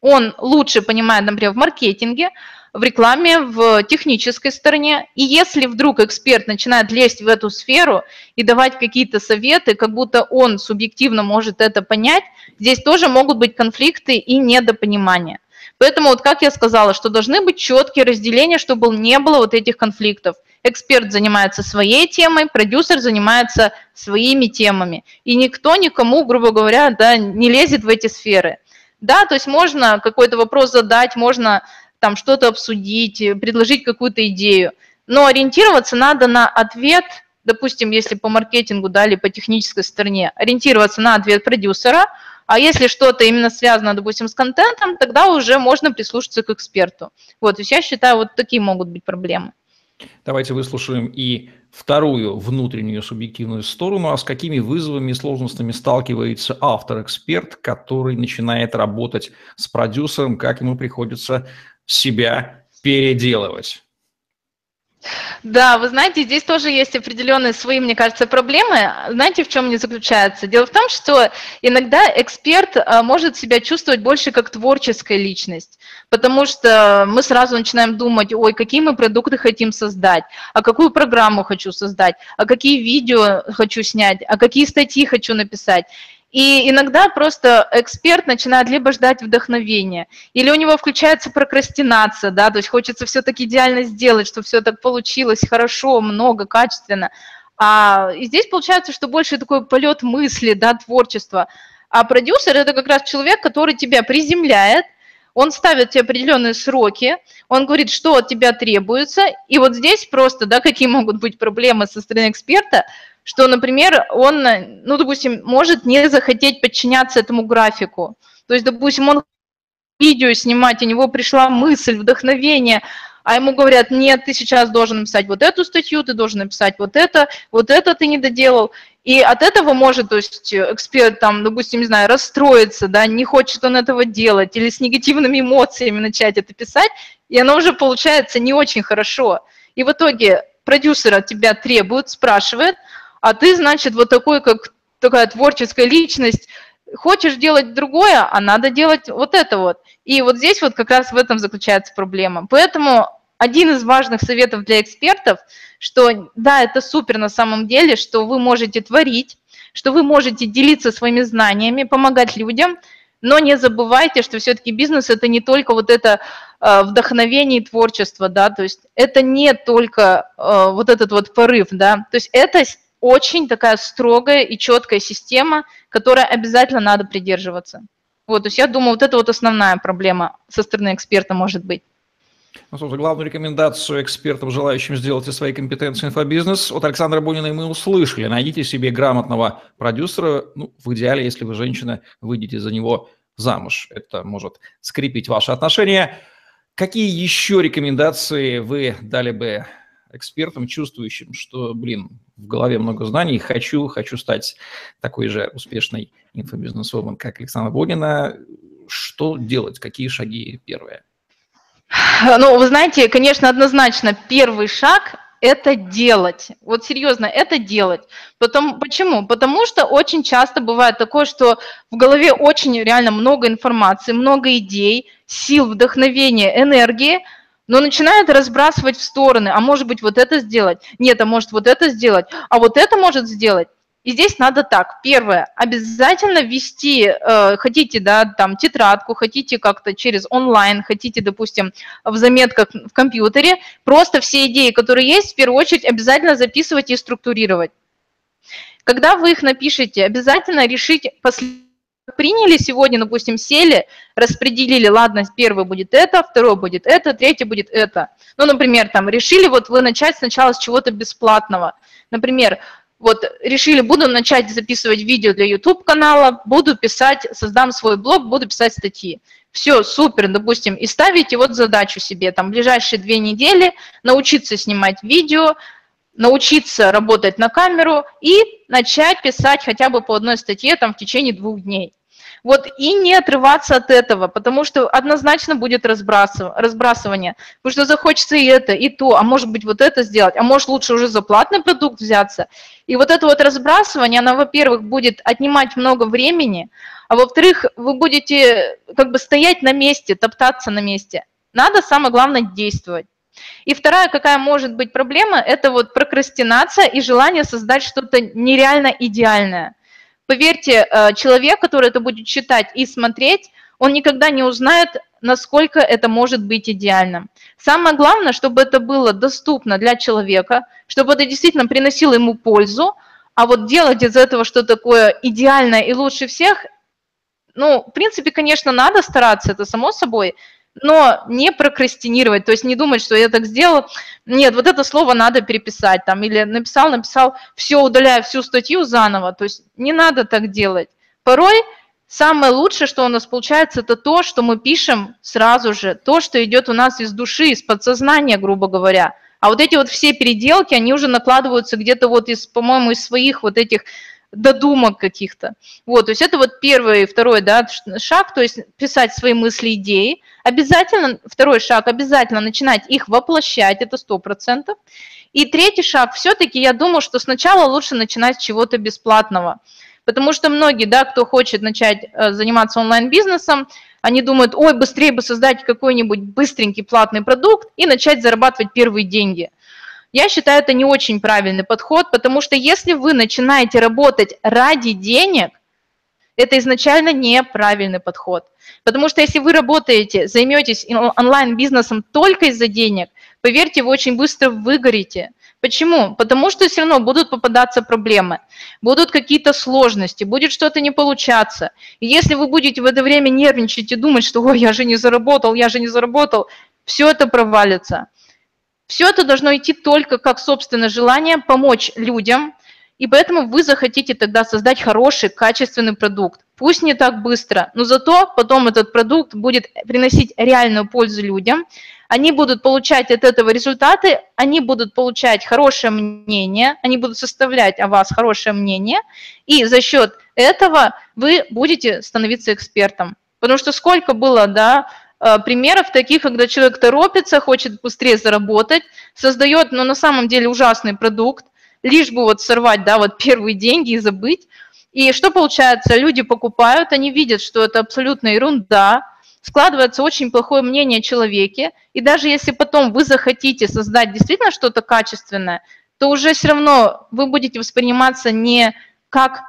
он лучше понимает, например, в маркетинге, в рекламе, в технической стороне. И если вдруг эксперт начинает лезть в эту сферу и давать какие-то советы, как будто он субъективно может это понять, здесь тоже могут быть конфликты и недопонимания. Поэтому, вот как я сказала, что должны быть четкие разделения, чтобы не было вот этих конфликтов. Эксперт занимается своей темой, продюсер занимается своими темами. И никто никому, грубо говоря, да, не лезет в эти сферы. Да, то есть можно какой-то вопрос задать, можно там что-то обсудить, предложить какую-то идею, но ориентироваться надо на ответ, допустим, если по маркетингу, да, или по технической стороне, ориентироваться на ответ продюсера – а если что-то именно связано, допустим, с контентом, тогда уже можно прислушаться к эксперту. Вот, то есть я считаю, вот такие могут быть проблемы. Давайте выслушаем и вторую внутреннюю субъективную сторону, а с какими вызовами и сложностями сталкивается автор-эксперт, который начинает работать с продюсером, как ему приходится себя переделывать. Да, вы знаете, здесь тоже есть определенные свои, мне кажется, проблемы. Знаете, в чем они заключаются? Дело в том, что иногда эксперт а, может себя чувствовать больше как творческая личность, потому что мы сразу начинаем думать, ой, какие мы продукты хотим создать, а какую программу хочу создать, а какие видео хочу снять, а какие статьи хочу написать. И иногда просто эксперт начинает либо ждать вдохновения, или у него включается прокрастинация, да, то есть хочется все таки идеально сделать, чтобы все так получилось хорошо, много, качественно. А и здесь получается, что больше такой полет мысли, да, творчества. А продюсер – это как раз человек, который тебя приземляет, он ставит тебе определенные сроки, он говорит, что от тебя требуется, и вот здесь просто, да, какие могут быть проблемы со стороны эксперта – что, например, он, ну, допустим, может не захотеть подчиняться этому графику. То есть, допустим, он видео снимать, у него пришла мысль, вдохновение, а ему говорят, нет, ты сейчас должен написать вот эту статью, ты должен написать вот это, вот это ты не доделал. И от этого может, то есть эксперт там, допустим, не знаю, расстроиться, да, не хочет он этого делать, или с негативными эмоциями начать это писать, и оно уже получается не очень хорошо. И в итоге продюсер от тебя требует, спрашивает, а ты, значит, вот такой, как такая творческая личность, хочешь делать другое, а надо делать вот это вот. И вот здесь вот как раз в этом заключается проблема. Поэтому один из важных советов для экспертов, что да, это супер на самом деле, что вы можете творить, что вы можете делиться своими знаниями, помогать людям, но не забывайте, что все-таки бизнес это не только вот это э, вдохновение и творчество, да, то есть это не только э, вот этот вот порыв, да, то есть это очень такая строгая и четкая система, которой обязательно надо придерживаться. Вот, то есть я думаю, вот это вот основная проблема со стороны эксперта может быть. Ну, собственно, главную рекомендацию экспертам, желающим сделать из своей компетенции инфобизнес, от Александра Бунина мы услышали. Найдите себе грамотного продюсера, ну, в идеале, если вы женщина, выйдете за него замуж. Это может скрепить ваши отношения. Какие еще рекомендации вы дали бы экспертам, чувствующим, что, блин, в голове много знаний, хочу, хочу стать такой же успешной инфобизнесвумен, как Александра Богина. Что делать? Какие шаги первые? Ну, вы знаете, конечно, однозначно первый шаг это делать. Вот серьезно, это делать. Потом, почему? Потому что очень часто бывает такое, что в голове очень реально много информации, много идей, сил, вдохновения, энергии, но начинают разбрасывать в стороны. А может быть вот это сделать? Нет, а может вот это сделать? А вот это может сделать? И здесь надо так. Первое, обязательно вести, э, хотите, да, там, тетрадку, хотите как-то через онлайн, хотите, допустим, в заметках в компьютере, просто все идеи, которые есть, в первую очередь обязательно записывать и структурировать. Когда вы их напишете, обязательно решить последний приняли сегодня, допустим, сели, распределили, ладно, первый будет это, второй будет это, третий будет это. Ну, например, там решили вот вы начать сначала с чего-то бесплатного. Например, вот решили, буду начать записывать видео для YouTube канала, буду писать, создам свой блог, буду писать статьи. Все, супер, допустим, и ставите вот задачу себе, там, ближайшие две недели научиться снимать видео, научиться работать на камеру и начать писать хотя бы по одной статье там в течение двух дней. Вот и не отрываться от этого, потому что однозначно будет разбрасывание, потому что захочется и это, и то, а может быть вот это сделать, а может лучше уже за платный продукт взяться. И вот это вот разбрасывание, оно, во-первых, будет отнимать много времени, а во-вторых, вы будете как бы стоять на месте, топтаться на месте. Надо, самое главное, действовать. И вторая, какая может быть проблема, это вот прокрастинация и желание создать что-то нереально идеальное. Поверьте, э, человек, который это будет читать и смотреть, он никогда не узнает, насколько это может быть идеальным. Самое главное, чтобы это было доступно для человека, чтобы это действительно приносило ему пользу, а вот делать из этого что такое идеальное и лучше всех, ну, в принципе, конечно, надо стараться, это само собой, но не прокрастинировать, то есть не думать, что я так сделал, нет, вот это слово надо переписать, там, или написал, написал, все, удаляю всю статью заново, то есть не надо так делать. Порой самое лучшее, что у нас получается, это то, что мы пишем сразу же, то, что идет у нас из души, из подсознания, грубо говоря. А вот эти вот все переделки, они уже накладываются где-то вот из, по-моему, из своих вот этих додумок каких-то. Вот, то есть это вот первый, второй да, шаг, то есть писать свои мысли, идеи. Обязательно, второй шаг, обязательно начинать их воплощать, это сто процентов. И третий шаг, все-таки я думаю, что сначала лучше начинать с чего-то бесплатного. Потому что многие, да, кто хочет начать э, заниматься онлайн-бизнесом, они думают, ой, быстрее бы создать какой-нибудь быстренький платный продукт и начать зарабатывать первые деньги – я считаю, это не очень правильный подход, потому что если вы начинаете работать ради денег, это изначально неправильный подход. Потому что если вы работаете, займетесь онлайн-бизнесом только из-за денег, поверьте, вы очень быстро выгорите. Почему? Потому что все равно будут попадаться проблемы, будут какие-то сложности, будет что-то не получаться. И если вы будете в это время нервничать и думать, что «Ой, я же не заработал, я же не заработал», все это провалится. Все это должно идти только как собственное желание помочь людям, и поэтому вы захотите тогда создать хороший, качественный продукт. Пусть не так быстро, но зато потом этот продукт будет приносить реальную пользу людям, они будут получать от этого результаты, они будут получать хорошее мнение, они будут составлять о вас хорошее мнение, и за счет этого вы будете становиться экспертом. Потому что сколько было, да, примеров таких, когда человек торопится, хочет быстрее заработать, создает, но на самом деле ужасный продукт, лишь бы вот сорвать, да, вот первые деньги и забыть. И что получается? Люди покупают, они видят, что это абсолютно ерунда, складывается очень плохое мнение о человеке, и даже если потом вы захотите создать действительно что-то качественное, то уже все равно вы будете восприниматься не как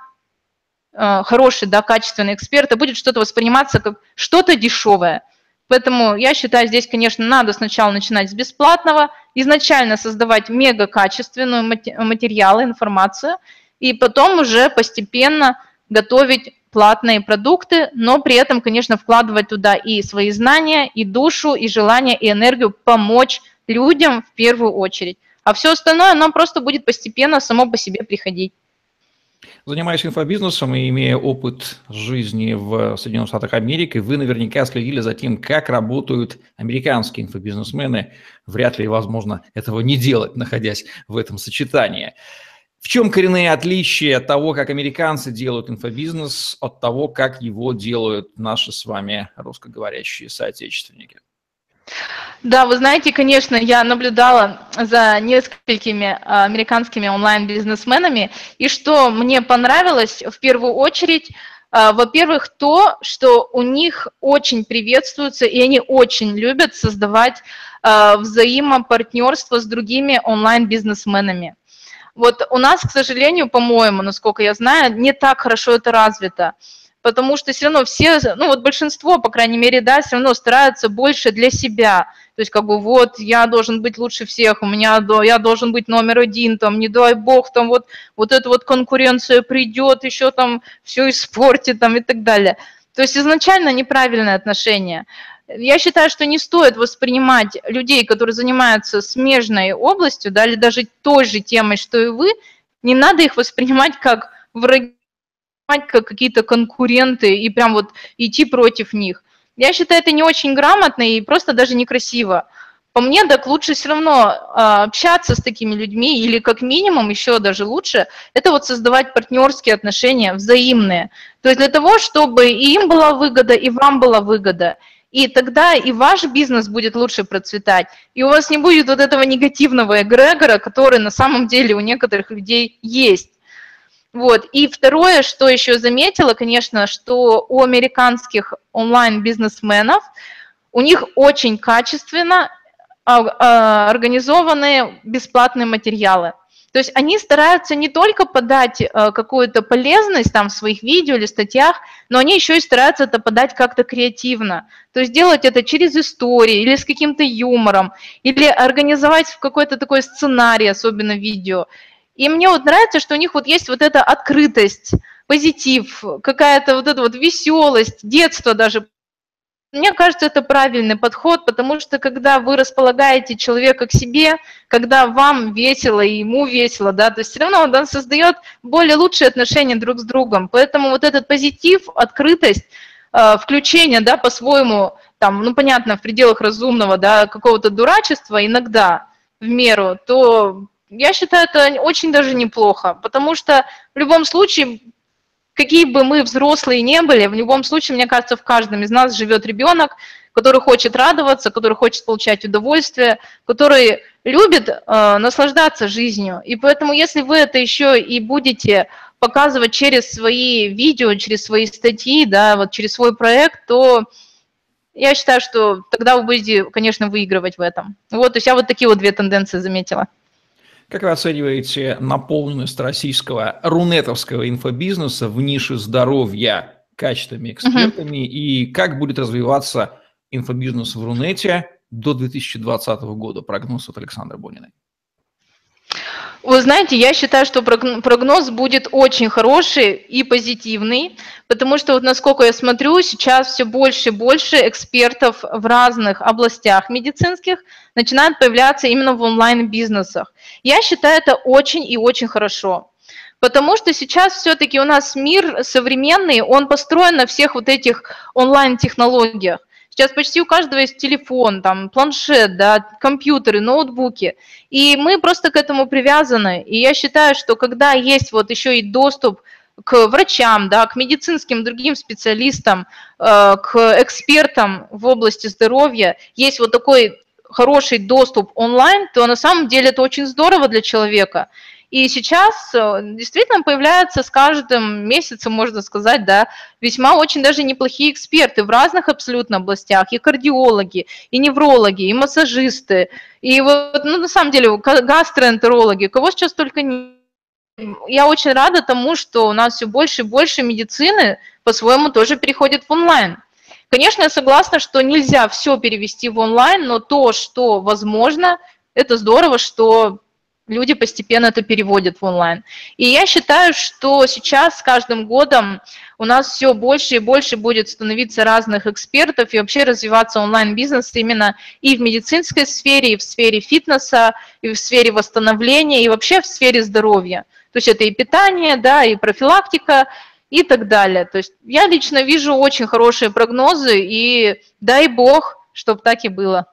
э, хороший, да, качественный эксперт, а будет что-то восприниматься как что-то дешевое. Поэтому я считаю, здесь, конечно, надо сначала начинать с бесплатного, изначально создавать мега качественную материалы, информацию, и потом уже постепенно готовить платные продукты, но при этом, конечно, вкладывать туда и свои знания, и душу, и желание, и энергию помочь людям в первую очередь. А все остальное нам просто будет постепенно само по себе приходить. Занимаясь инфобизнесом и имея опыт жизни в Соединенных Штатах Америки, вы наверняка следили за тем, как работают американские инфобизнесмены. Вряд ли возможно этого не делать, находясь в этом сочетании. В чем коренные отличия того, как американцы делают инфобизнес, от того, как его делают наши с вами русскоговорящие соотечественники? Да, вы знаете, конечно, я наблюдала за несколькими а, американскими онлайн-бизнесменами, и что мне понравилось в первую очередь, а, во-первых, то, что у них очень приветствуется, и они очень любят создавать а, взаимопартнерство с другими онлайн-бизнесменами. Вот у нас, к сожалению, по-моему, насколько я знаю, не так хорошо это развито потому что все равно все, ну вот большинство, по крайней мере, да, все равно стараются больше для себя. То есть как бы вот я должен быть лучше всех, у меня я должен быть номер один, там не дай бог, там вот, вот эта вот конкуренция придет, еще там все испортит там и так далее. То есть изначально неправильное отношение. Я считаю, что не стоит воспринимать людей, которые занимаются смежной областью, да, или даже той же темой, что и вы, не надо их воспринимать как враги как какие-то конкуренты и прям вот идти против них. Я считаю, это не очень грамотно и просто даже некрасиво. По мне, так лучше все равно а, общаться с такими людьми или как минимум еще даже лучше, это вот создавать партнерские отношения взаимные. То есть для того, чтобы и им была выгода, и вам была выгода. И тогда и ваш бизнес будет лучше процветать. И у вас не будет вот этого негативного эгрегора, который на самом деле у некоторых людей есть. Вот. И второе, что еще заметила, конечно, что у американских онлайн-бизнесменов у них очень качественно а, а, организованные бесплатные материалы. То есть они стараются не только подать э, какую-то полезность там в своих видео или статьях, но они еще и стараются это подать как-то креативно. То есть делать это через истории или с каким-то юмором, или организовать в какой-то такой сценарий, особенно видео. И мне вот нравится, что у них вот есть вот эта открытость, позитив, какая-то вот эта вот веселость, детство даже. Мне кажется, это правильный подход, потому что когда вы располагаете человека к себе, когда вам весело и ему весело, да, то есть все равно он создает более лучшие отношения друг с другом. Поэтому вот этот позитив, открытость, э, включение, да, по-своему, там, ну, понятно, в пределах разумного, да, какого-то дурачества иногда в меру, то я считаю, это очень даже неплохо, потому что в любом случае, какие бы мы взрослые не были, в любом случае, мне кажется, в каждом из нас живет ребенок, который хочет радоваться, который хочет получать удовольствие, который любит э, наслаждаться жизнью. И поэтому, если вы это еще и будете показывать через свои видео, через свои статьи, да, вот через свой проект, то я считаю, что тогда вы будете, конечно, выигрывать в этом. Вот, то есть я вот такие вот две тенденции заметила. Как вы оцениваете наполненность российского рунетовского инфобизнеса в нише здоровья качественными экспертами uh-huh. и как будет развиваться инфобизнес в Рунете до 2020 года? Прогноз от Александра Бониной. Вы знаете, я считаю, что прогноз будет очень хороший и позитивный, потому что вот насколько я смотрю, сейчас все больше и больше экспертов в разных областях медицинских начинают появляться именно в онлайн-бизнесах. Я считаю это очень и очень хорошо. Потому что сейчас все-таки у нас мир современный, он построен на всех вот этих онлайн-технологиях. Сейчас почти у каждого есть телефон, там, планшет, да, компьютеры, ноутбуки. И мы просто к этому привязаны. И я считаю, что когда есть вот еще и доступ к врачам, да, к медицинским другим специалистам, э, к экспертам в области здоровья, есть вот такой хороший доступ онлайн, то на самом деле это очень здорово для человека. И сейчас э, действительно появляются с каждым месяцем, можно сказать, да, весьма очень даже неплохие эксперты в разных абсолютно областях, и кардиологи, и неврологи, и массажисты, и вот, ну, на самом деле, гастроэнтерологи, кого сейчас только не я очень рада тому, что у нас все больше и больше медицины по-своему тоже переходит в онлайн. Конечно, я согласна, что нельзя все перевести в онлайн, но то, что возможно, это здорово, что люди постепенно это переводят в онлайн. И я считаю, что сейчас с каждым годом у нас все больше и больше будет становиться разных экспертов и вообще развиваться онлайн-бизнес именно и в медицинской сфере, и в сфере фитнеса, и в сфере восстановления, и вообще в сфере здоровья. То есть это и питание, да, и профилактика, и так далее. То есть я лично вижу очень хорошие прогнозы, и дай бог, чтобы так и было.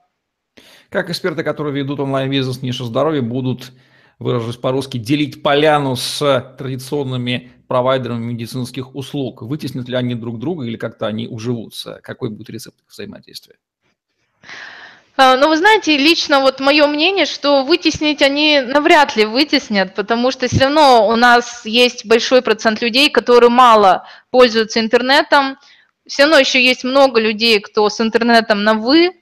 Как эксперты, которые ведут онлайн-бизнес ниша здоровья, будут, выражусь по-русски, делить поляну с традиционными провайдерами медицинских услуг? Вытеснят ли они друг друга или как-то они уживутся? Какой будет рецепт взаимодействия? А, ну, вы знаете, лично вот мое мнение, что вытеснить они навряд ли вытеснят, потому что все равно у нас есть большой процент людей, которые мало пользуются интернетом. Все равно еще есть много людей, кто с интернетом на «вы»,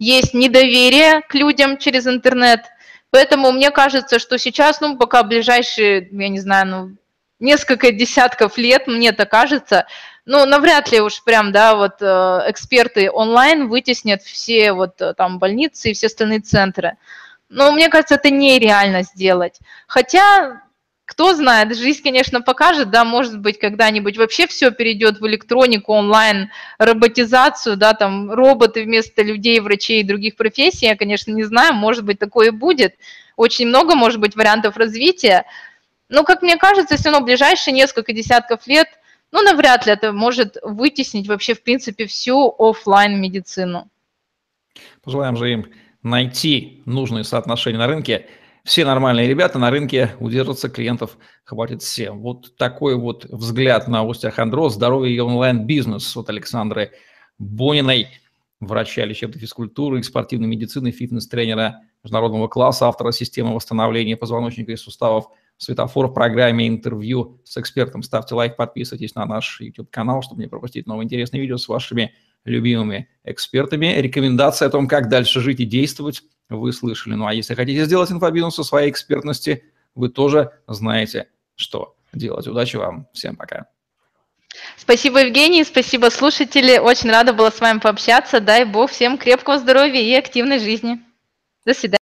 есть недоверие к людям через интернет. Поэтому мне кажется, что сейчас, ну, пока ближайшие, я не знаю, ну, несколько десятков лет, мне это кажется, ну, навряд ли уж прям, да, вот э, эксперты онлайн вытеснят все вот э, там больницы и все остальные центры. Но мне кажется, это нереально сделать. Хотя кто знает, жизнь, конечно, покажет, да, может быть, когда-нибудь вообще все перейдет в электронику, онлайн, роботизацию, да, там роботы вместо людей, врачей и других профессий, я, конечно, не знаю, может быть, такое и будет. Очень много, может быть, вариантов развития. Но, как мне кажется, все равно в ближайшие несколько десятков лет, ну, навряд ли это может вытеснить вообще, в принципе, всю офлайн медицину Пожелаем же им найти нужные соотношения на рынке все нормальные ребята на рынке удержатся, клиентов хватит всем. Вот такой вот взгляд на остеохондроз, здоровье и онлайн-бизнес от Александры Бониной, врача лечебной физкультуры и спортивной медицины, фитнес-тренера международного класса, автора системы восстановления позвоночника и суставов «Светофор» в программе интервью с экспертом. Ставьте лайк, подписывайтесь на наш YouTube-канал, чтобы не пропустить новые интересные видео с вашими любимыми экспертами. Рекомендации о том, как дальше жить и действовать – вы слышали. Ну а если хотите сделать инфобизнес со своей экспертности, вы тоже знаете, что делать. Удачи вам. Всем пока. Спасибо, Евгений, спасибо, слушатели. Очень рада была с вами пообщаться. Дай Бог всем крепкого здоровья и активной жизни. До свидания.